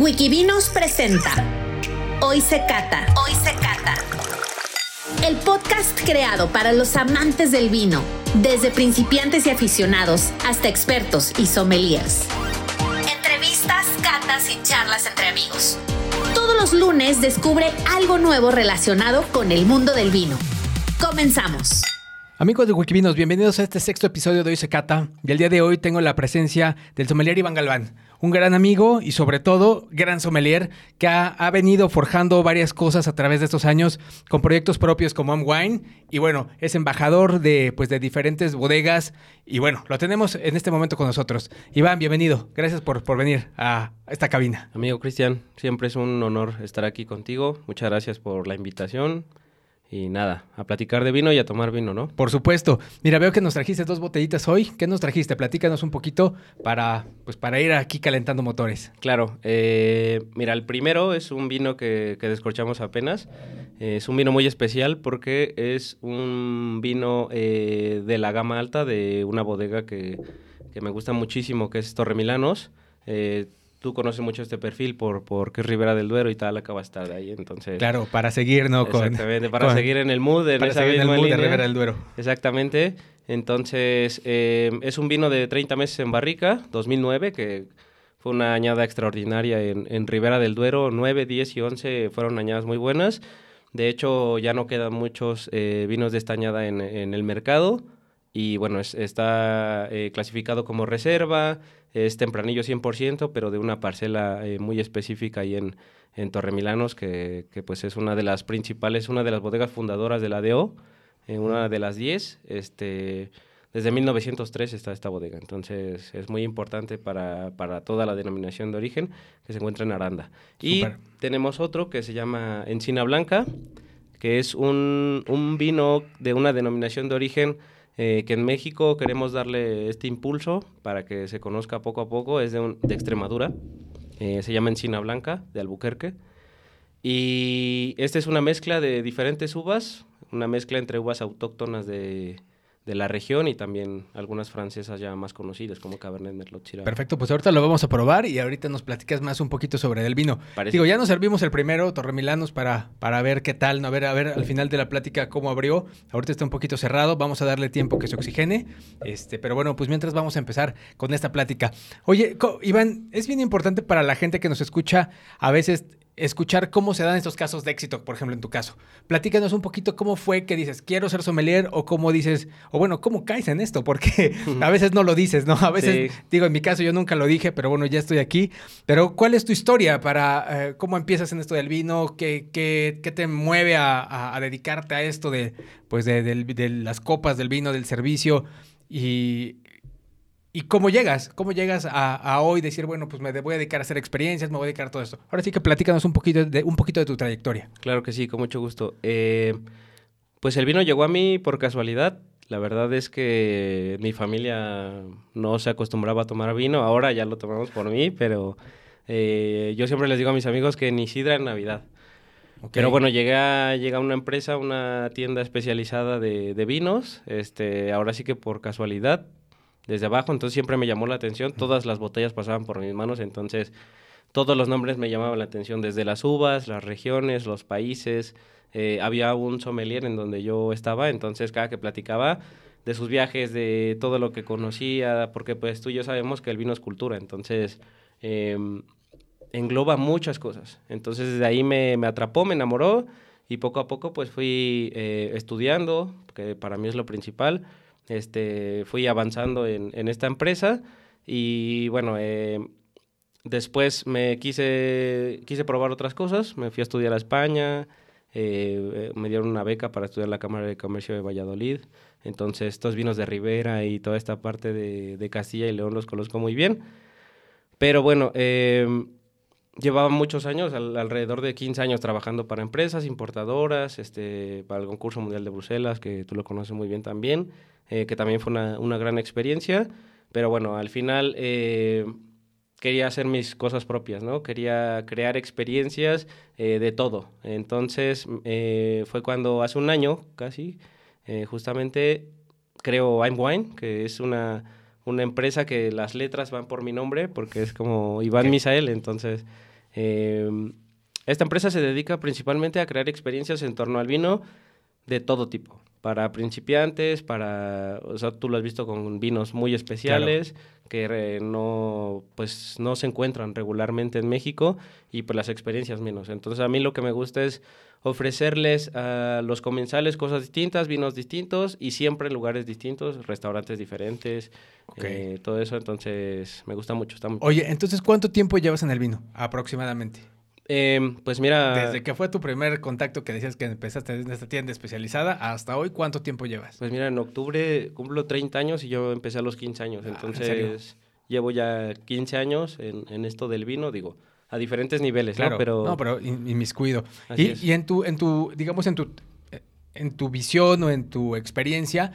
Wikivinos presenta Hoy se cata. Hoy se cata. El podcast creado para los amantes del vino, desde principiantes y aficionados hasta expertos y sommeliers. Entrevistas, catas y charlas entre amigos. Todos los lunes descubre algo nuevo relacionado con el mundo del vino. Comenzamos. Amigos de Wikivinos, bienvenidos a este sexto episodio de Hoy se cata. Y el día de hoy tengo la presencia del sommelier Iván Galván, un gran amigo y sobre todo gran sommelier que ha, venido forjando varias cosas a través de estos años con proyectos propios como Am Wine y bueno, es embajador de pues de diferentes bodegas y bueno, lo tenemos en este momento con nosotros. Iván, bienvenido. Gracias por, por venir a esta cabina. Amigo Cristian, siempre es un honor estar aquí contigo. Muchas gracias por la invitación. Y nada, a platicar de vino y a tomar vino, ¿no? Por supuesto. Mira, veo que nos trajiste dos botellitas hoy. ¿Qué nos trajiste? Platícanos un poquito para, pues, para ir aquí calentando motores. Claro. Eh, mira, el primero es un vino que, descorchamos apenas. Eh, es un vino muy especial porque es un vino eh, de la gama alta de una bodega que, que, me gusta muchísimo, que es Torremilanos tú conoces mucho este perfil por porque es Rivera del Duero y tal, acaba de estar ahí, entonces... Claro, para seguir, ¿no? Exactamente, para seguir en el mood, en esa seguir en el mood de Rivera del Duero. Exactamente, entonces eh, es un vino de 30 meses en barrica, 2009, que fue una añada extraordinaria en, en Ribera del Duero, 9, 10 y 11 fueron añadas muy buenas, de hecho ya no quedan muchos eh, vinos de esta añada en, en el mercado, y bueno, está eh, clasificado como reserva, es tempranillo 100%, pero de una parcela eh, muy específica ahí en, en Torremilanos, que, que, pues es una de las principales, una de las bodegas fundadoras de la DO, eh, una de las 10, este, desde 1903 está esta bodega, entonces es muy importante para, para toda la denominación de origen que se encuentra en Aranda. Y tenemos otro que se llama Encina Blanca, que es un, un vino de una denominación de origen eh, que en México queremos darle este impulso para que se conozca poco a poco, es de, Extremadura, eh, se llama Encina Blanca, de Albuquerque, y esta es una mezcla de diferentes uvas, una mezcla entre uvas autóctonas de, de la región y también algunas francesas ya más conocidas como Cabernet Merlot Chirac. Perfecto, pues ahorita lo vamos a probar y ahorita nos platicas más un poquito sobre el vino. Digo, ya nos servimos el primero, Torremilanos, para, para ver qué tal, ¿no? a ver, a ver al final de la plática cómo abrió. Ahorita está un poquito cerrado, vamos a darle tiempo que se oxigene. Este, pero bueno, pues mientras vamos a empezar con esta plática. Oye, Iván, es bien importante para la gente que nos escucha a veces escuchar cómo se dan estos casos de éxito, por ejemplo, en tu caso. Platícanos un poquito cómo fue que dices, quiero ser sommelier, o cómo dices, o bueno, cómo caes en esto, porque a veces no lo dices, ¿no? A veces, digo, en mi caso yo nunca lo dije, pero bueno, ya estoy aquí. Pero, ¿cuál es tu historia para eh, cómo empiezas en esto del vino? ¿Qué, qué, qué te mueve a, a, dedicarte a esto de, pues, de, de las copas, del vino, del servicio? Y ¿Y cómo llegas? ¿Cómo llegas a, hoy decir, bueno, pues me voy a dedicar a hacer experiencias, me voy a dedicar a todo esto? Ahora sí que platícanos un poquito de, un poquito de tu trayectoria. Claro que sí, con mucho gusto. Eh, pues el vino llegó a mí por casualidad. La verdad es que mi familia no se acostumbraba a tomar vino. Ahora ya lo tomamos por mí, pero eh, yo siempre les digo a mis amigos que ni sidra en Navidad. Pero bueno, llegué a, llegué a una empresa, una tienda especializada de, de, vinos. Este, ahora sí que por casualidad desde abajo, entonces siempre me llamó la atención, todas las botellas pasaban por mis manos, entonces todos los nombres me llamaban la atención, desde las uvas, las regiones, los países, eh, había un sommelier en donde yo estaba, entonces cada que platicaba de sus viajes, de todo lo que conocía, porque pues tú y yo sabemos que el vino es cultura, entonces em, engloba muchas cosas, entonces desde ahí me, me, atrapó, me enamoró y poco a poco pues fui eh, estudiando, que para mí es lo principal, este, fui avanzando en, en esta empresa y bueno, eh, después me quise, quise probar otras cosas, me fui a estudiar a España, eh, me dieron una beca para estudiar la Cámara de Comercio de Valladolid, entonces estos vinos de Ribera y toda esta parte de, de Castilla y León los conozco muy bien, pero bueno, eh, llevaba muchos años, alrededor de 15 años trabajando para empresas importadoras, este, para el concurso mundial de Bruselas, que tú lo conoces muy bien también. Eh, que también fue una, una, gran experiencia, pero bueno, al final eh, quería hacer mis cosas propias, ¿no? Quería crear experiencias eh, de todo. Entonces fue cuando hace un año casi, justamente creo I'm Wine, que es una, una empresa que las letras van por mi nombre, porque es como Iván Misael, entonces Em, esta empresa se dedica principalmente a crear experiencias en torno al vino de todo tipo, para principiantes, para, o sea, tú lo has visto con vinos muy especiales que no, pues, no se encuentran regularmente en México y pues las experiencias menos. Entonces a mí lo que me gusta es ofrecerles a los comensales cosas distintas, vinos distintos y siempre en lugares distintos, restaurantes diferentes, eh, todo eso. Entonces me gusta mucho. Está Oye, entonces ¿cuánto tiempo llevas en el vino aproximadamente? Em, pues mira... Desde que fue tu primer contacto que decías que empezaste en esta tienda especializada hasta hoy, ¿cuánto tiempo llevas? Pues mira, en octubre cumplo 30 años y yo empecé a los 15 años. Ah, entonces llevo ya 15 años en, esto del vino, digo, a diferentes niveles, claro, ¿no? Pero... No, pero inmiscuido. Y, y en tu, en tu, digamos, en tu, en tu visión o en tu experiencia,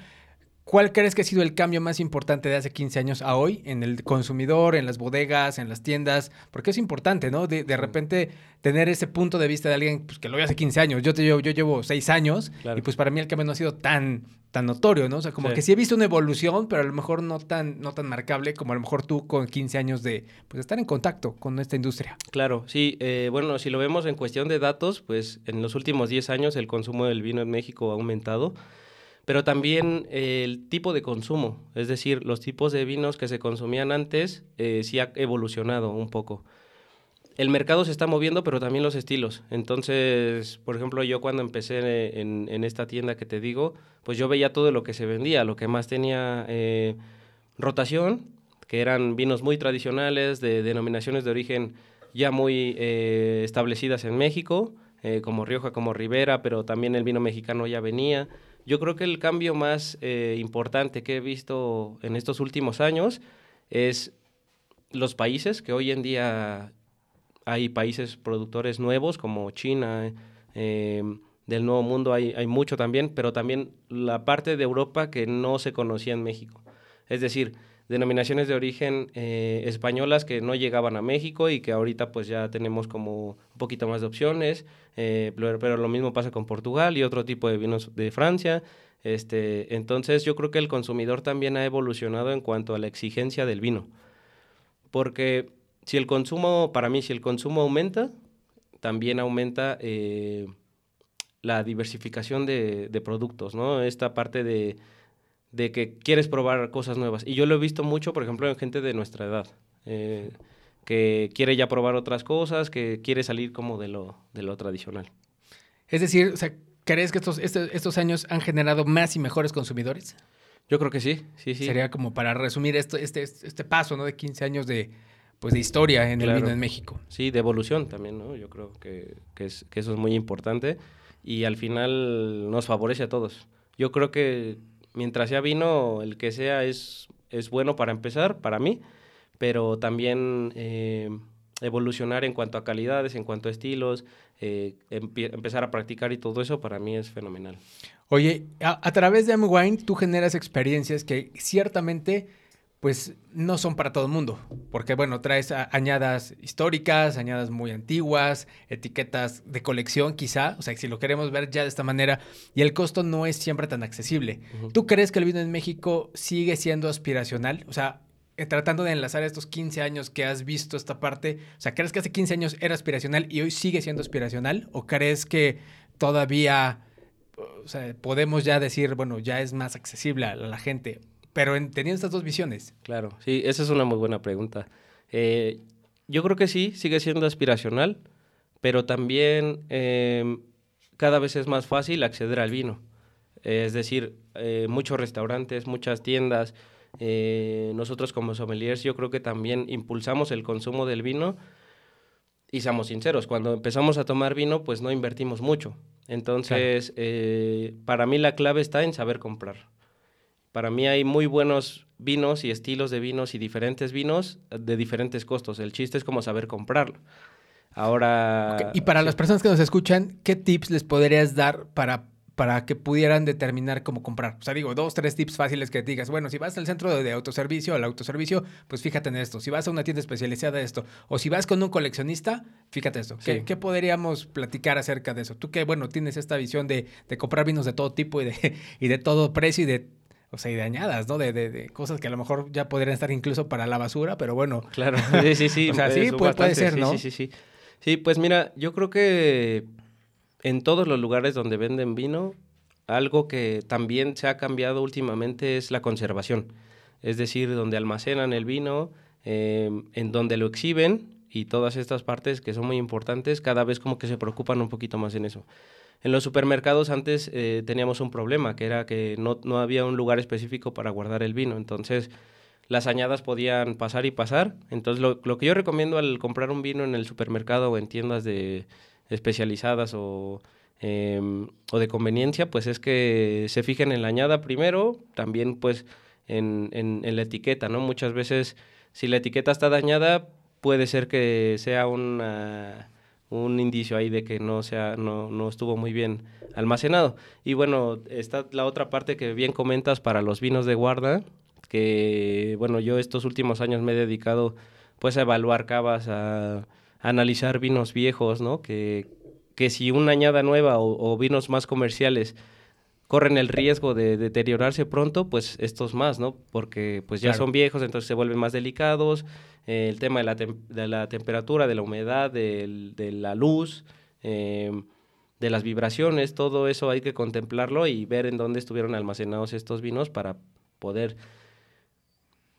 ¿Cuál crees que ha sido el cambio más importante de hace 15 años a hoy en el consumidor, en las bodegas, en las tiendas? Porque es importante, ¿no? De, repente tener ese punto de vista de alguien pues, que lo ve hace 15 años. Yo, te, yo, yo llevo 6 años y pues para mí el cambio no ha sido tan, tan notorio, ¿no? O sea, como que sí he visto una evolución, pero a lo mejor no tan, no tan marcable como a lo mejor tú con 15 años de pues, estar en contacto con esta industria. Claro, sí. Eh, bueno, si lo vemos en cuestión de datos, pues en los últimos 10 años el consumo del vino en México ha aumentado pero también el tipo de consumo, es decir, los tipos de vinos que se consumían antes eh, sí ha evolucionado un poco. El mercado se está moviendo, pero también los estilos. Entonces, por ejemplo, yo cuando empecé en, esta tienda que te digo, pues yo veía todo lo que se vendía, lo que más tenía eh, rotación, que eran vinos muy tradicionales, de denominaciones de origen ya muy eh, establecidas en México, como Rioja, como Ribera, pero también el vino mexicano ya venía. Yo creo que el cambio más eh, importante que he visto en estos últimos años es los países, que hoy en día hay países productores nuevos como China, eh, del Nuevo Mundo hay, hay mucho también, pero también la parte de Europa que no se conocía en México. Es decir, denominaciones de origen eh, españolas que no llegaban a México y que ahorita pues ya tenemos como un poquito más de opciones, eh, pero, lo mismo pasa con Portugal y otro tipo de vinos de Francia. Este, entonces yo creo que el consumidor también ha evolucionado en cuanto a la exigencia del vino, porque si el consumo, para mí, si el consumo aumenta, también aumenta eh, la diversificación de, de productos, ¿no? Esta parte de de que quieres probar cosas nuevas. Y yo lo he visto mucho, por ejemplo, en gente de nuestra edad, eh, que quiere ya probar otras cosas, que quiere salir como de lo, de lo tradicional. Es decir, o sea, ¿crees que estos, este, estos años han generado más y mejores consumidores? Yo creo que sí, sí, sí. Sería como para resumir esto, este, este paso, ¿no? De 15 años de, pues, de historia en el vino en México. Sí, de evolución también, ¿no? Yo creo que, que, es, que eso es muy importante y al final nos favorece a todos. Yo creo que mientras sea vino, el que sea es, es bueno para empezar, para mí, pero también eh, evolucionar en cuanto a calidades, en cuanto a estilos, eh, empezar a practicar y todo eso para mí es fenomenal. Oye, a, a través de Amwine tú generas experiencias que ciertamente pues no son para todo el mundo, porque bueno, traes añadas históricas, añadas muy antiguas, etiquetas de colección quizá, o sea, si lo queremos ver ya de esta manera, y el costo no es siempre tan accesible. ¿Tú crees que el vino en México sigue siendo aspiracional? O sea, eh, tratando de enlazar estos 15 años que has visto esta parte, o sea, ¿crees que hace 15 años era aspiracional y hoy sigue siendo aspiracional? ¿O crees que todavía, o sea, podemos ya decir, bueno, ya es más accesible a la gente? Pero teniendo estas dos visiones. Claro, sí, esa es una muy buena pregunta. Eh, yo creo que sí, sigue siendo aspiracional, pero también em, cada vez es más fácil acceder al vino. es decir, eh, muchos restaurantes, muchas tiendas, eh, nosotros como sommeliers yo creo que también impulsamos el consumo del vino y seamos sinceros, cuando empezamos a tomar vino pues no invertimos mucho. Entonces, para mí la clave está en saber comprar. Para mí hay muy buenos vinos y estilos de vinos y diferentes vinos de diferentes costos. El chiste es como saber comprarlo. Ahora... Y para las personas que nos escuchan, ¿qué tips les podrías dar para, para que pudieran determinar cómo comprar? O sea, digo, dos, tres tips fáciles que digas. Bueno, si vas al centro de, autoservicio, al autoservicio, pues fíjate en esto. Si vas a una tienda especializada, esto. O si vas con un coleccionista, fíjate esto. ¿Qué, podríamos platicar acerca de eso? Tú que, bueno, tienes esta visión de, de comprar vinos de todo tipo y de, y de todo precio y de o sea, y dañadas, ¿no? De, de, cosas que a lo mejor ya podrían estar incluso para la basura, pero bueno. Claro, sí, sí, sí. o sea, sí, puede, ser, ¿no? Sí, sí, sí. Sí, pues mira, yo creo que en todos los lugares donde venden vino, algo que también se ha cambiado últimamente es la conservación. Es decir, donde almacenan el vino, eh, en donde lo exhiben y todas estas partes que son muy importantes, cada vez como que se preocupan un poquito más en eso. En los supermercados antes eh, teníamos un problema, que era que no, no, había un lugar específico para guardar el vino. Entonces, las añadas podían pasar y pasar. Entonces, lo, lo, que yo recomiendo al comprar un vino en el supermercado o en tiendas de especializadas o, em, o de conveniencia, pues es que se fijen en la añada primero, también pues en, en, en la etiqueta, ¿no? Muchas veces, si la etiqueta está dañada, puede ser que sea una un indicio ahí de que no, sea, no, no estuvo muy bien almacenado. Y bueno, está la otra parte que bien comentas para los vinos de guarda, que bueno, yo estos últimos años me he dedicado pues a evaluar cavas, a, analizar vinos viejos, ¿no? Que, que si una añada nueva o, vinos más comerciales corren el riesgo de deteriorarse pronto, pues estos más, ¿no? Porque pues ya son viejos, entonces se vuelven más delicados, eh, el tema de la, de la, temperatura, de la humedad, de, de la luz, eh, de las vibraciones, todo eso hay que contemplarlo y ver en dónde estuvieron almacenados estos vinos para poder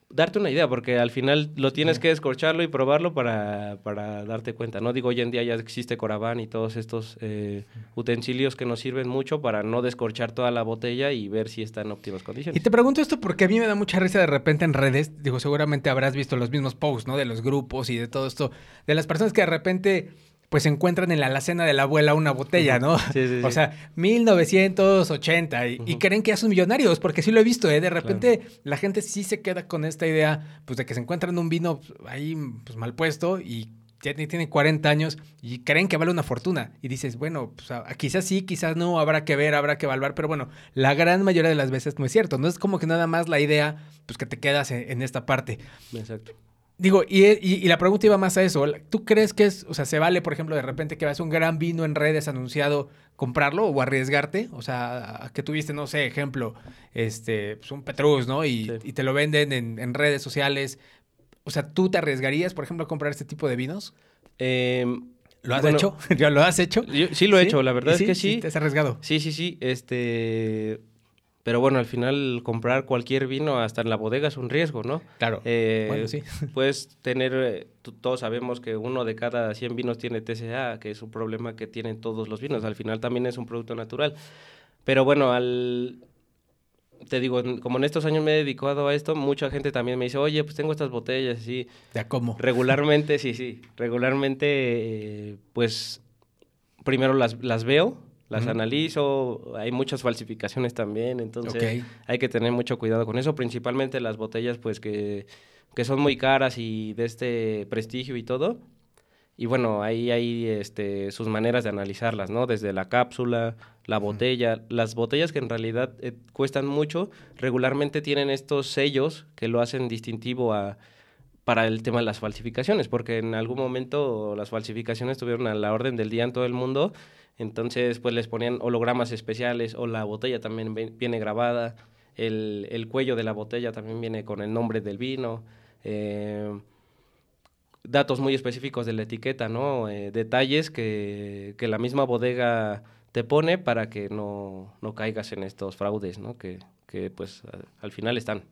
darte una idea, porque al final lo tienes que escorcharlo y probarlo para, para, darte cuenta. No digo, hoy en día ya existe Coraván y todos estos eh, utensilios que nos sirven mucho para no descorchar toda la botella y ver si está en óptimas condiciones. Y te pregunto esto porque a mí me da mucha risa de repente en redes, digo, seguramente habrás visto los mismos posts, ¿no? De los grupos y de todo esto, de las personas que de repente pues encuentran en la alacena de la abuela una botella, ¿no? Sí, sí. O sea, 1980 y, creen que ya son millonarios, porque sí lo he visto, ¿eh? De repente la gente sí se queda con esta idea, pues de que se encuentran un vino ahí pues mal puesto y tiene, tiene 40 años y creen que vale una fortuna. Y dices, bueno, pues quizás sí, quizás no, habrá que ver, habrá que evaluar, pero bueno, la gran mayoría de las veces no es cierto. No es como que nada más la idea, pues que te quedas en esta parte. Exacto. Digo, y, la pregunta iba más a eso. ¿Tú crees que es, o sea, se vale, por ejemplo, de repente que vas un gran vino en redes anunciado, comprarlo o arriesgarte? O sea, que tuviste, no sé, ejemplo, este, pues un Petrus, ¿no? Y, te lo venden en, redes sociales. O sea, ¿tú te arriesgarías, por ejemplo, a comprar este tipo de vinos? Em, ¿Lo has hecho? ¿Ya lo has hecho? sí lo he hecho, la verdad es que sí. sí. ¿Te has arriesgado? Sí, sí, sí. Este pero bueno, al final comprar cualquier vino hasta en la bodega es un riesgo, ¿no? Claro. Eh, bueno, sí. puedes tener, eh, todos sabemos que uno de cada 100 vinos tiene TCA, que es un problema que tienen todos los vinos. Al final también es un producto natural. Pero bueno, al, te digo, como en estos años me he dedicado a esto, mucha gente también me dice, oye, pues tengo estas botellas, sí. ¿Ya cómo? Regularmente, sí, sí. Regularmente, eh, pues, primero las, las veo, las analizo, hay muchas falsificaciones también, entonces hay que tener mucho cuidado con eso, principalmente las botellas pues que, que, son muy caras y de este prestigio y todo. Y bueno, ahí hay este, sus maneras de analizarlas, ¿no? Desde la cápsula, la botella. Las botellas que en realidad eh, cuestan mucho, regularmente tienen estos sellos que lo hacen distintivo a, para el tema de las falsificaciones, porque en algún momento las falsificaciones tuvieron a la orden del día en todo el mundo entonces, pues les ponían hologramas especiales o la botella también viene grabada, el, el cuello de la botella también viene con el nombre del vino, eh, datos muy específicos de la etiqueta, ¿no? Eh, detalles que, que, la misma bodega te pone para que no, no caigas en estos fraudes, ¿no? Que, que pues al final están.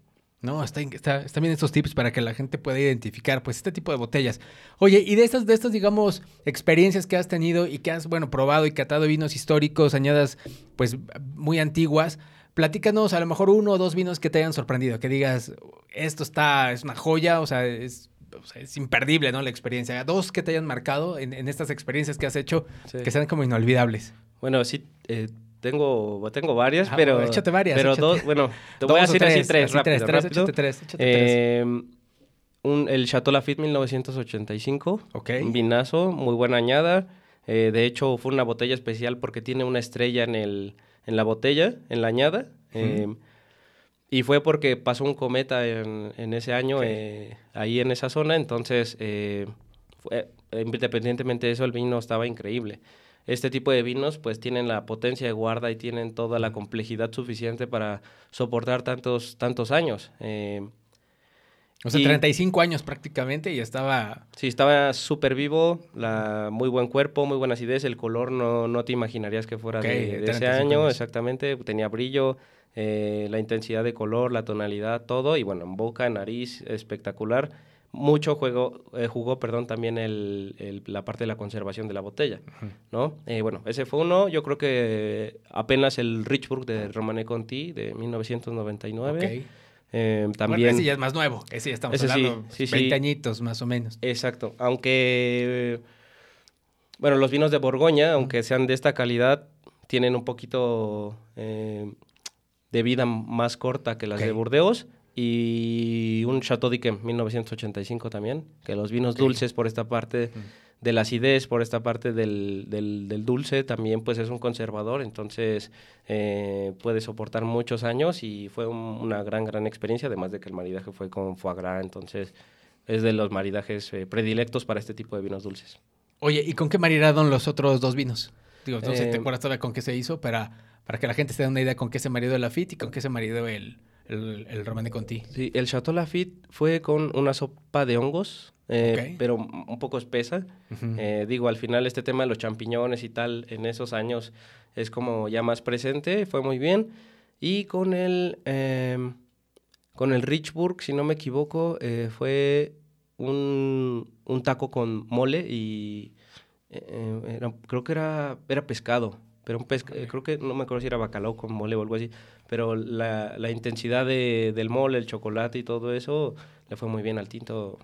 No, está, está, bien estos tips para que la gente pueda identificar, pues, este tipo de botellas. Oye, y de estas, de estas, digamos, experiencias que has tenido y que has, bueno, probado y catado vinos históricos, añadas, pues, muy antiguas, platícanos a lo mejor uno o dos vinos que te hayan sorprendido, que digas, esto está, es una joya, o sea, es, es imperdible, ¿no? La experiencia. Dos que te hayan marcado en, en estas experiencias que has hecho, que sean como inolvidables. Bueno, sí, eh, tengo, tengo varias, ah, pero. Échate varias. Pero dos, bueno, te voy a decir así tres, rápido, tres, tres, Échate tres, échate eh, tres. Un, el Chateau Lafite 1985. Ok. Un vinazo, muy buena añada. Eh, de hecho, fue una botella especial porque tiene una estrella en, el, en la botella, en la añada. Eh, y fue porque pasó un cometa en, en ese año eh, ahí en esa zona. Entonces, fue, independientemente de eso, el vino estaba increíble este tipo de vinos pues tienen la potencia de guarda y tienen toda la complejidad suficiente para soportar tantos, tantos años. Eh, O sea, 35 años prácticamente y estaba... Sí, estaba súper vivo, la, muy buen cuerpo, muy buena acidez, el color no, no te imaginarías que fuera de, ese año, exactamente, tenía brillo, eh, la intensidad de color, la tonalidad, todo, y bueno, en boca, nariz, espectacular. Mucho juego, eh, jugó, perdón, también el, la parte de la conservación de la botella, ¿no? Eh, bueno, ese fue uno, yo creo que apenas el Richburg de Romane Conti de 1999. Okay eh, también... ese ya es más nuevo, ese ya estamos hablando sí, 20 añitos más o menos. Exacto, aunque, bueno, los vinos de Borgoña, aunque sean de esta calidad, tienen un poquito eh, de vida más corta que las de Burdeos y un Chateau d'Yquem 1985 también, que los vinos dulces por esta parte de la acidez, por esta parte del, del, dulce, también pues es un conservador, entonces eh, puede soportar muchos años y fue una gran, gran experiencia, además de que el maridaje fue con foie gras, entonces es de los maridajes eh, predilectos para este tipo de vinos dulces. Oye, ¿y con qué maridaron los otros dos vinos? Digo, no sé, ¿te eh, acuerdas todavía con qué se hizo? Para, para que la gente se dé una idea con qué se maridó el Lafitte y con qué se maridó el, el, el Romane Conti. Sí, el Chateau Lafitte fue con una sopa de hongos eh, pero un poco espesa. Eh, digo, al final este tema de los champiñones y tal, en esos años es como ya más presente, fue muy bien. Y con el, em, con el Richburg, si no me equivoco, eh, fue un, un, taco con mole y creo que era, era pescado. Pero un pesca, creo que no me acuerdo si era bacalao con mole o algo así. Pero la, la intensidad de, del mole, el chocolate y todo eso le fue muy bien al tinto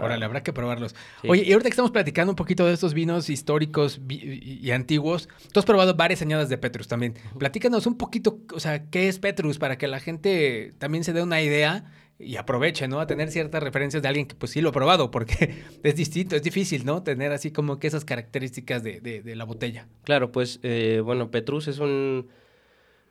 Órale, habrá que probarlos. Oye, y ahorita que estamos platicando un poquito de estos vinos históricos y, antiguos, tú has probado varias añadas de Petrus también. Platícanos un poquito, o sea, ¿qué es Petrus? Para que la gente también se dé una idea y aproveche, ¿no? A tener ciertas referencias de alguien que pues sí lo ha probado, porque es distinto, es difícil, ¿no? Tener así como que esas características de, de, la botella. Claro, pues, eh, bueno, Petrus es un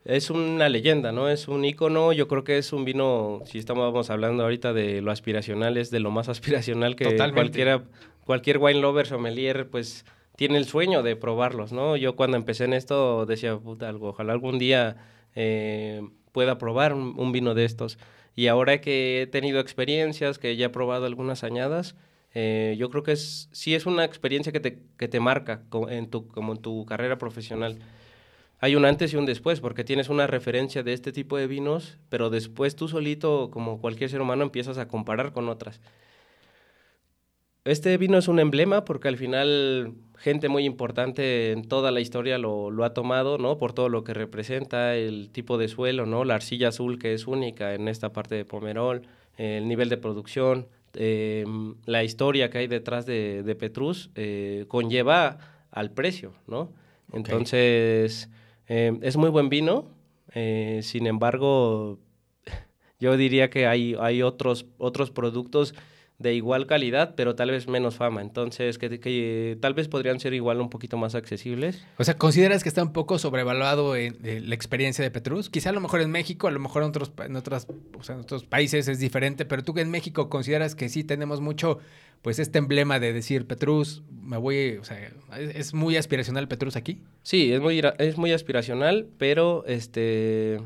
es una leyenda, ¿no? Es un icono. Yo creo que es un vino, si estamos hablando ahorita de lo aspiracional, es de lo más aspiracional que cualquiera, cualquier wine lover, sommelier, pues tiene el sueño de probarlos, ¿no? Yo cuando empecé en esto decía, puta, algo, ojalá algún día eh, pueda probar un, vino de estos. Y ahora que he tenido experiencias, que ya he probado algunas añadas, eh, yo creo que es, sí es una experiencia que te, que te marca en tu, como en tu carrera profesional hay un antes y un después, porque tienes una referencia de este tipo de vinos, pero después tú solito, como cualquier ser humano, empiezas a comparar con otras. Este vino es un emblema porque al final gente muy importante en toda la historia lo, ha tomado, ¿no? Por todo lo que representa, el tipo de suelo, ¿no? La arcilla azul que es única en esta parte de Pomerol, el nivel de producción, eh, la historia que hay detrás de, Petrus eh, conlleva al precio, ¿no? Entonces eh, es muy buen vino, eh, sin embargo, yo diría que hay, hay otros, otros productos de igual calidad, pero tal vez menos fama. Entonces, que, tal vez podrían ser igual un poquito más accesibles. O sea, ¿consideras que está un poco sobrevaluado en, la experiencia de Petrus? Quizá a lo mejor en México, a lo mejor en otros, en otras, en otros países es diferente, pero tú que en México consideras que sí tenemos mucho pues este emblema de decir Petrus, me voy, o sea, ¿es, muy aspiracional Petrus aquí? Sí, es muy, es muy aspiracional, pero este...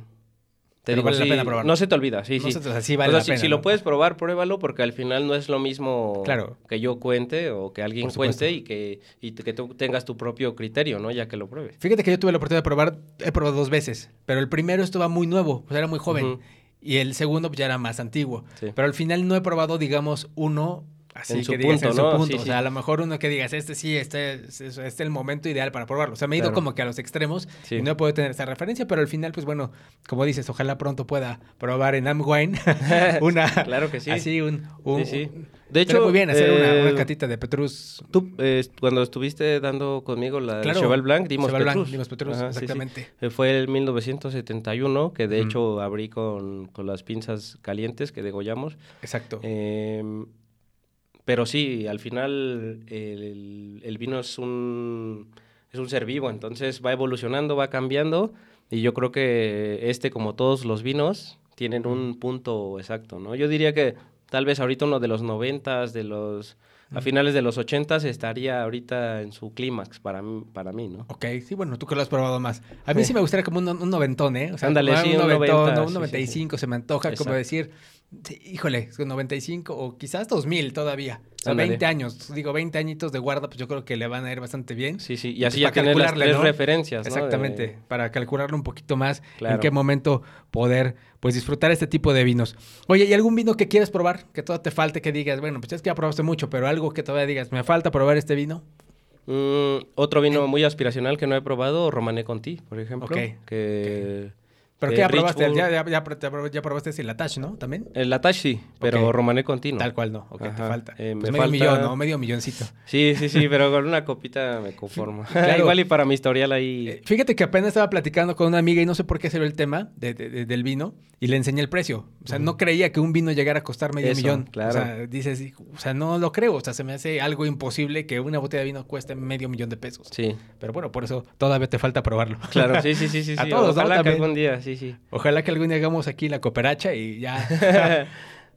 Te vale la pena probarlo. No se te olvida, sí, sí. sí vale si, lo puedes probar, pruébalo, porque al final no es lo mismo que yo cuente o que alguien cuente y que, y que tú tengas tu propio criterio, ¿no? Ya que lo pruebes. Fíjate que yo tuve la oportunidad de probar, he probado dos veces, pero el primero estaba muy nuevo, pues era muy joven. Y el segundo pues, ya era más antiguo. Pero al final no he probado, digamos, uno Así en su punto, ¿no? o sea, a lo mejor uno que digas, este sí, este, este es, el momento ideal para probarlo. O sea, me he ido como que a los extremos y no he podido tener esa referencia, pero al final, pues bueno, como dices, ojalá pronto pueda probar en Amwine una... claro que sí. Así, un... un sí, De hecho... muy bien hacer una, eh, catita de Petrus. Tú, eh, cuando estuviste dando conmigo la Cheval Blanc, dimos Cheval Petrus. Blanc, dimos Petrus, exactamente. Eh, fue el 1971, que de hecho abrí con, con las pinzas calientes que degollamos. Exacto. Eh, pero sí, al final el, vino es un, es un ser vivo, entonces va evolucionando, va cambiando y yo creo que este, como todos los vinos, tienen un punto exacto, ¿no? Yo diría que tal vez ahorita uno de los noventas, de los a finales de los 80 estaría ahorita en su clímax para mí, para mí, ¿no? Ok, sí, bueno, tú que lo has probado más. A mí sí, me gustaría como un, noventón, ¿eh? O sea, Ándale, sí, un, noventón, un 95 se me antoja como decir, híjole, 95 o quizás 2000 todavía. Sea, 20 años. Digo, 20 añitos de guarda, pues yo creo que le van a ir bastante bien. Sí, sí. Y así ya tener las tres referencias, ¿no? Exactamente. Para calcularlo un poquito más en qué momento poder pues disfrutar este tipo de vinos. Oye, ¿y algún vino que quieres probar? Que todo te falte, que digas, bueno, pues es que ya probaste mucho, pero algo que todavía digas, me falta probar este vino. Mm, otro vino muy aspiracional que no he probado, Romané Conti, por ejemplo. Ok. Que... ¿Pero qué ya probaste? Ya, ya, ya, probaste el Latache, ¿no? ¿También? El Latache sí, pero Romané continuo. Tal cual no. Ok, te falta. Eh, pues medio millón, ¿no? Medio milloncito. Sí, sí, sí, pero con una copita me conformo. Igual y para mi historial ahí... Eh, fíjate que apenas estaba platicando con una amiga y no sé por qué se ve el tema de, del vino y le enseñé el precio. O sea, no creía que un vino llegara a costar medio millón. claro. O sea, dices, o sea, no lo creo. O sea, se me hace algo imposible que una botella de vino cueste medio millón de pesos. Sí. Pero bueno, por eso todavía te falta probarlo. Claro, sí, sí, sí. sí a todos, Ojalá que algún día, sí, sí. Ojalá que algún día hagamos aquí la cooperacha y ya.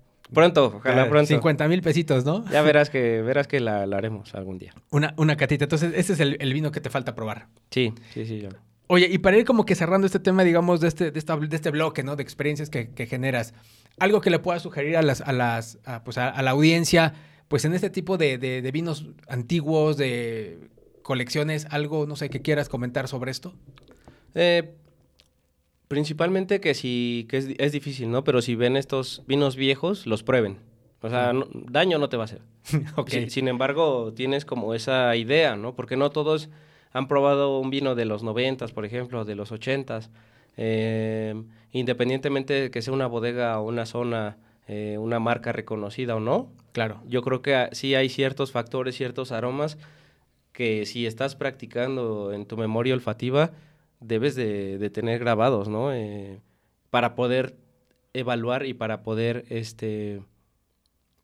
pronto, ojalá pronto. 50 mil pesitos, ¿no? Ya verás que, verás que la, haremos algún día. Una, una catita. Entonces, ese es el, vino que te falta probar. Sí, sí, sí. Oye, y para ir como que cerrando este tema, digamos, de este, de de este bloque, ¿no? De experiencias que, generas, algo que le puedas sugerir a las, a las, pues a, la audiencia, pues en este tipo de, de, vinos antiguos, de colecciones, algo, no sé, que quieras comentar sobre esto. Eh, Principalmente que si, que es, difícil, ¿no? Pero si ven estos vinos viejos, los prueben. O sea, daño no te va a hacer. okay. sin embargo, tienes como esa idea, ¿no? Porque no todos han probado un vino de los noventas, por ejemplo, de los ochentas. Eh, independientemente de que sea una bodega o una zona, eh, una marca reconocida o no. Claro. Yo creo que sí hay ciertos factores, ciertos aromas que si estás practicando en tu memoria olfativa, debes de, tener grabados, ¿no? Eh, para poder evaluar y para poder, este...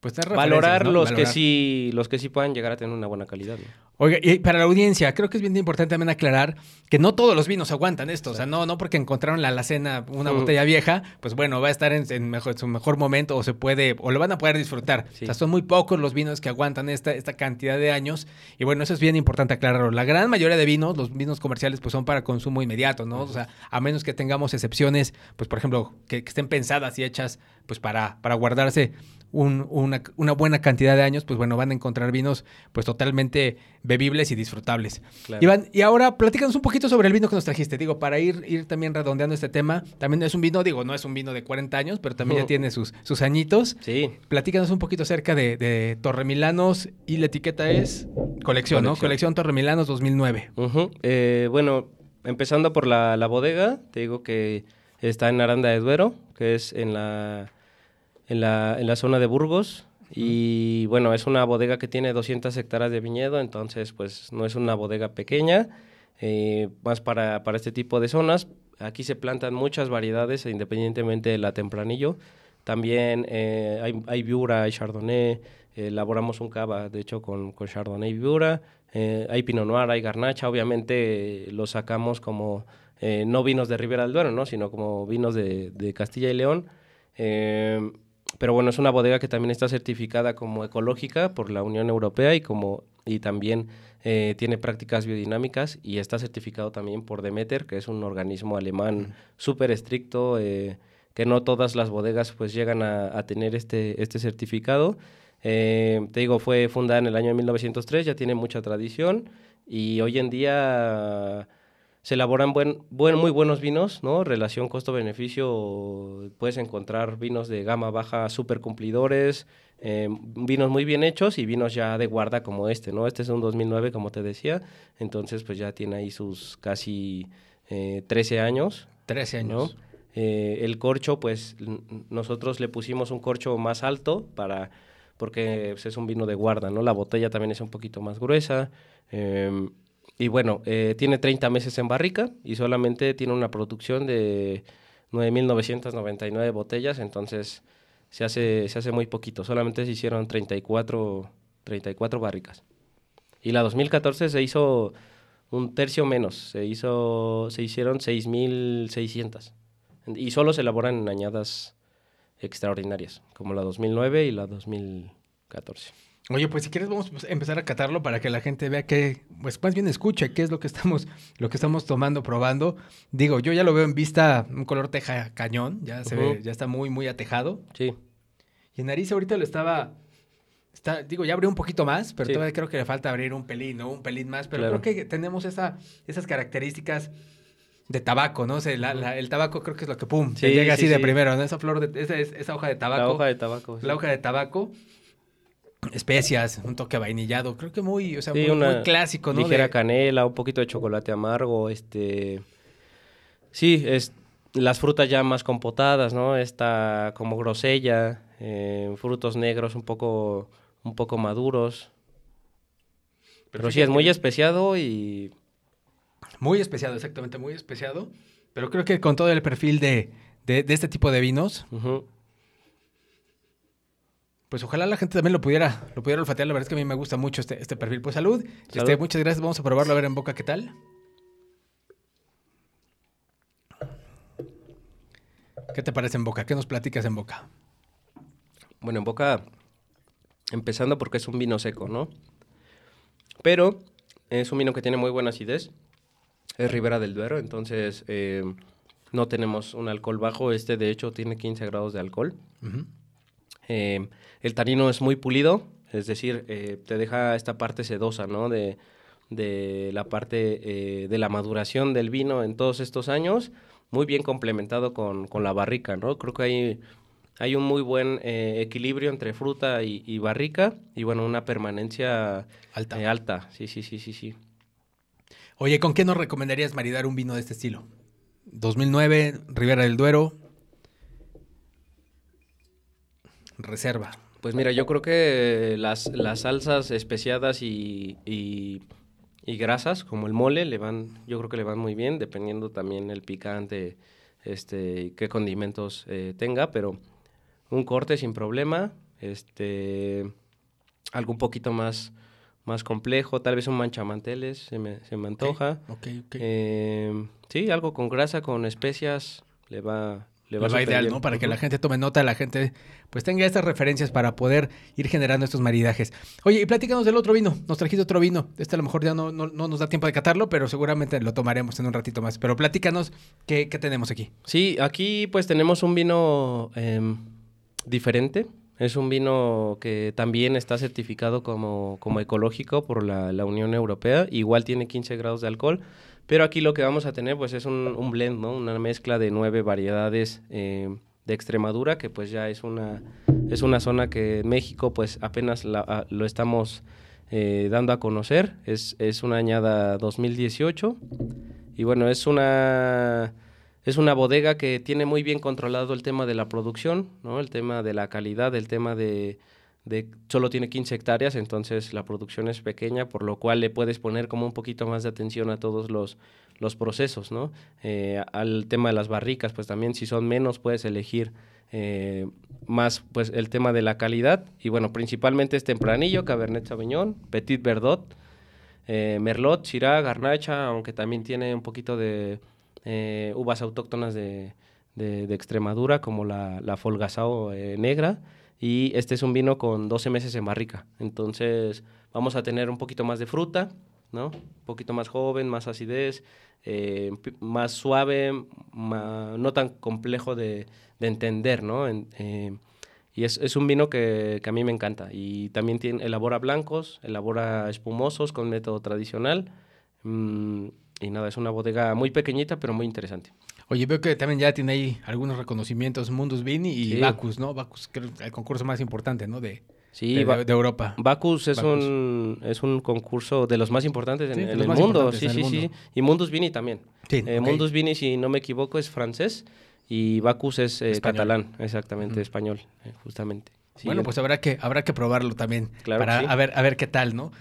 Pues valorar los que sí los que sí puedan llegar a tener una buena calidad. ¿no? Oiga, y para la audiencia, creo que es bien importante también aclarar que no todos los vinos aguantan esto. O sea, no, no porque encontraron la alacena una mm. botella vieja, pues bueno, va a estar en, mejor, su mejor momento o se puede, o lo van a poder disfrutar. O sea, son muy pocos los vinos que aguantan esta, esta cantidad de años. Y bueno, eso es bien importante aclararlo. La gran mayoría de vinos, los vinos comerciales, pues son para consumo inmediato, ¿no? O sea, a menos que tengamos excepciones, pues por ejemplo, que, que estén pensadas y hechas, pues para, para guardarse una, buena cantidad de años, pues bueno, van a encontrar vinos pues totalmente bebibles y disfrutables. Iván, y ahora platícanos un poquito sobre el vino que nos trajiste. Digo, para ir, ir también redondeando este tema, también es un vino, digo, no es un vino de 40 años, pero también ya tiene sus, sus añitos. Sí. Platícanos un poquito acerca de, de Torremilanos y la etiqueta es colección, ¿no? Colección Torremilanos 2009. Eh, bueno, empezando por la, la bodega, te digo que está en Aranda de Duero, que es en la en la, en la zona de Burgos. Y bueno, es una bodega que tiene 200 hectáreas de viñedo, entonces pues no es una bodega pequeña, eh, más para, para, este tipo de zonas. Aquí se plantan muchas variedades independientemente de la tempranillo. También eh, hay, hay Viura, hay Chardonnay, elaboramos un cava, de hecho, con, con Chardonnay y Viura. Eh, hay Pinot Noir, hay Garnacha, obviamente lo sacamos como no vinos de Ribera del Duero, ¿no? sino como vinos de, de Castilla y León. Pero bueno, es una bodega que también está certificada como ecológica por la Unión Europea y, como, y también eh, tiene prácticas biodinámicas y está certificado también por Demeter, que es un organismo alemán súper estricto, eh, que no todas las bodegas pues llegan a, tener este, este certificado. Eh, te digo, fue fundada en el año 1903, ya tiene mucha tradición y hoy en día se elaboran buen, buen, muy buenos vinos, ¿no? Relación costo-beneficio, puedes encontrar vinos de gama baja súper cumplidores, eh, vinos muy bien hechos y vinos ya de guarda como este, ¿no? Este es un 2009, como te decía, entonces pues ya tiene ahí sus casi 13 eh, años. 13 años. Eh, el corcho, pues nosotros le pusimos un corcho más alto para porque pues, es un vino de guarda, ¿no? La botella también es un poquito más gruesa. Em, y bueno, eh, tiene 30 meses en barrica y solamente tiene una producción de 9.999 botellas, entonces se hace, se hace muy poquito. Solamente se hicieron 34, 34 barricas. Y la 2014 se hizo un tercio menos, se, hizo, se hicieron 6.600. Y solo se elaboran en añadas extraordinarias, como la 2009 y la 2014. Oye, pues si quieres vamos a empezar a catarlo para que la gente vea que, pues más bien escuche qué es lo que estamos, lo que estamos tomando, probando. Digo, yo ya lo veo en vista, un color teja cañón, ya se ve, ya está muy, muy atejado. Sí. Y en nariz ahorita lo estaba, está, digo, ya abrió un poquito más, pero todavía creo que le falta abrir un pelín, ¿no? Un pelín más, pero creo que tenemos esa, esas características de tabaco, ¿no? O sea, el tabaco creo que es lo que, pum, se llega así de primero, ¿no? Esa flor, de, esa, esa hoja de tabaco. La hoja de tabaco. La hoja de tabaco especias, un toque vainillado, creo que muy, o sea, muy, clásico, ¿no? Ligera canela, un poquito de chocolate amargo, este... Sí, es las frutas ya más compotadas, ¿no? Esta como grosella, eh, frutos negros un poco, un poco maduros. Pero, sí, es muy especiado y... Muy especiado, exactamente, muy especiado. Pero creo que con todo el perfil de, de, este tipo de vinos, pues ojalá la gente también lo pudiera, lo pudiera olfatear. La verdad es que a mí me gusta mucho este, este perfil. Pues salud. Este, muchas gracias. Vamos a probarlo a ver en boca qué tal. ¿Qué te parece en boca? ¿Qué nos platicas en boca? Bueno, en boca, empezando porque es un vino seco, ¿no? Pero es un vino que tiene muy buena acidez. Es Ribera del Duero, entonces eh, no tenemos un alcohol bajo. Este, de hecho, tiene 15 grados de alcohol. Eh, el tanino es muy pulido, es decir, eh, te deja esta parte sedosa, ¿no? De, la parte eh, de la maduración del vino en todos estos años, muy bien complementado con, la barrica, ¿no? Creo que hay, hay un muy buen equilibrio entre fruta y, barrica y, bueno, una permanencia alta. alta. Sí, sí, sí, sí, sí. Oye, ¿con qué nos recomendarías maridar un vino de este estilo? 2009, Ribera del Duero, reserva? Pues mira, yo creo que las, las salsas especiadas y, y, grasas, como el mole, le van, yo creo que le van muy bien, dependiendo también el picante, este, qué condimentos eh, tenga, pero un corte sin problema, este, algo un poquito más, más complejo, tal vez un manchamanteles, se me, se me antoja. Eh, sí, algo con grasa, con especias, le va, le va, ideal, ¿no? Para que la gente tome nota, la gente pues tenga estas referencias para poder ir generando estos maridajes. Oye, y platícanos del otro vino. Nos trajiste otro vino. Este a lo mejor ya no, no, nos da tiempo de catarlo, pero seguramente lo tomaremos en un ratito más. Pero platícanos qué, tenemos aquí. Sí, aquí pues tenemos un vino em, diferente. Es un vino que también está certificado como, como ecológico por la, la Unión Europea. Igual tiene 15 grados de alcohol. Pero aquí lo que vamos a tener pues es un, blend, ¿no? Una mezcla de nueve variedades eh, de Extremadura, que pues ya es una, es una zona que México pues apenas la, lo estamos eh, dando a conocer. Es, es una añada 2018 y bueno, es una... Es una bodega que tiene muy bien controlado el tema de la producción, ¿no? el tema de la calidad, el tema de, de, solo tiene 15 hectáreas, entonces la producción es pequeña, por lo cual le puedes poner como un poquito más de atención a todos los, los procesos, ¿no? Eh, al tema de las barricas, pues también si son menos puedes elegir eh, más pues el tema de la calidad y bueno, principalmente es tempranillo, Cabernet Sauvignon, Petit Verdot, eh, Merlot, Syrah, Garnacha, aunque también tiene un poquito de uvas autóctonas de, de, Extremadura como la, la Folgasao negra y este es un vino con 12 meses en barrica. Entonces vamos a tener un poquito más de fruta, ¿no? Un poquito más joven, más acidez, eh, más suave, no tan complejo de, entender, ¿no? Eh, y es, un vino que, a mí me encanta. Y también elabora blancos, elabora espumosos con método tradicional. Mm, y nada, es una bodega muy pequeñita, pero muy interesante. Oye, veo que también ya tiene ahí algunos reconocimientos, Mundus Vini y Bacus, ¿no? Bacus, creo que es el concurso más importante, ¿no? De, sí, de, Europa. Bacus es un es un concurso de los más importantes en, el mundo, sí, sí, sí. Y Mundus Vini también. Sí, eh, Mundus Vini, si no me equivoco, es francés y Bacus es eh, catalán, exactamente, español, eh, justamente bueno, pues habrá que, habrá que probarlo también para a, ver, a ver qué tal, ¿no?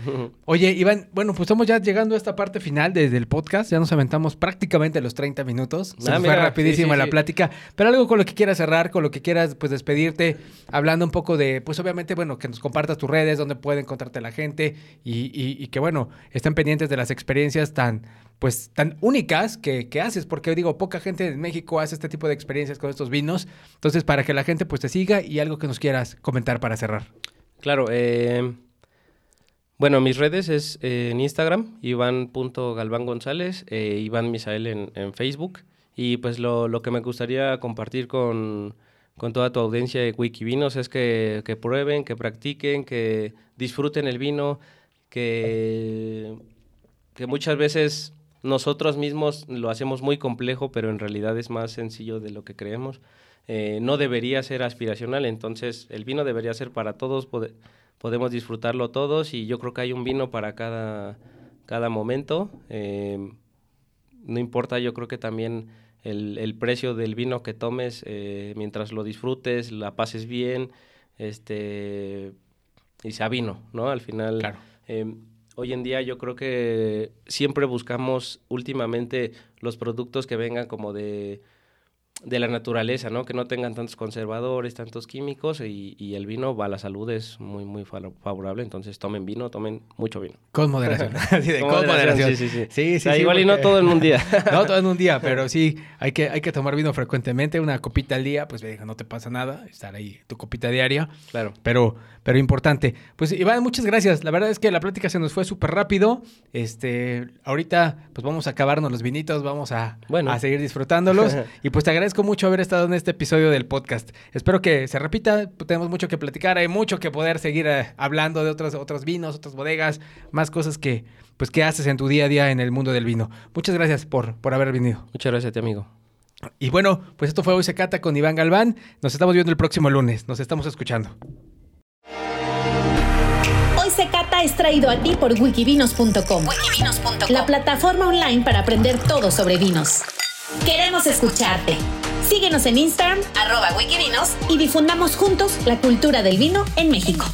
Oye, Iván, bueno, pues estamos ya llegando a esta parte final desde el podcast. Ya nos aventamos prácticamente los 30 minutos. Se ah, fue rapidísimo la plática. Pero algo con lo que quieras cerrar, con lo que quieras, pues despedirte, hablando un poco de, pues obviamente, bueno, que nos compartas tus redes, donde puede encontrarte la gente y, y, y que, bueno, estén pendientes de las experiencias tan pues tan únicas que, haces, porque digo, poca gente en México hace este tipo de experiencias con estos vinos. Entonces, para que la gente pues te siga y algo que nos quieras comentar para cerrar. Claro, eh, Bueno, mis redes es eh, en Instagram, Iván.galván González, eh, Iván Misael en, Facebook. Y pues lo, lo, que me gustaría compartir con, con toda tu audiencia de Wikivinos es que, que, prueben, que practiquen, que disfruten el vino, que, que muchas veces nosotros mismos lo hacemos muy complejo, pero en realidad es más sencillo de lo que creemos. Eh, no debería ser aspiracional, entonces el vino debería ser para todos, podemos disfrutarlo todos y yo creo que hay un vino para cada, cada momento. Eh, no importa, yo creo que también el, el precio del vino que tomes eh, mientras lo disfrutes, la pases bien, este y sea vino, ¿no? Al final, claro. Hoy en día yo creo que siempre buscamos últimamente los productos que vengan como de de la naturaleza, ¿no? Que no tengan tantos conservadores, tantos químicos y, el vino va a la salud es muy, muy favorable. Entonces tomen vino, tomen mucho vino. Con moderación. con, moderación. Sí, sí, sí. sí, igual y no todo en un día. no todo en un día, pero sí, hay que, hay que tomar vino frecuentemente, una copita al día, pues no te pasa nada, estar ahí tu copita diaria. Claro. Pero, pero importante. Pues Iván, muchas gracias. La verdad es que la plática se nos fue súper rápido. Este, ahorita pues vamos a acabarnos los vinitos, vamos a, bueno. a seguir disfrutándolos. y pues te agradezco agradezco mucho haber estado en este episodio del podcast. Espero que se repita, tenemos mucho que platicar, hay mucho que poder seguir eh, hablando de otros, otros vinos, otras bodegas, más cosas que, pues, que haces en tu día a día en el mundo del vino. Muchas gracias por, por haber venido. Muchas gracias a ti, amigo. Y bueno, pues esto fue Hoy se cata con Iván Galván. Nos estamos viendo el próximo lunes. Nos estamos escuchando. Hoy se cata es traído a ti por wikivinos.com, la plataforma online para aprender todo sobre vinos. Queremos escucharte. Síguenos en Instagram, arroba Wikivinos, y difundamos juntos la cultura del vino en México.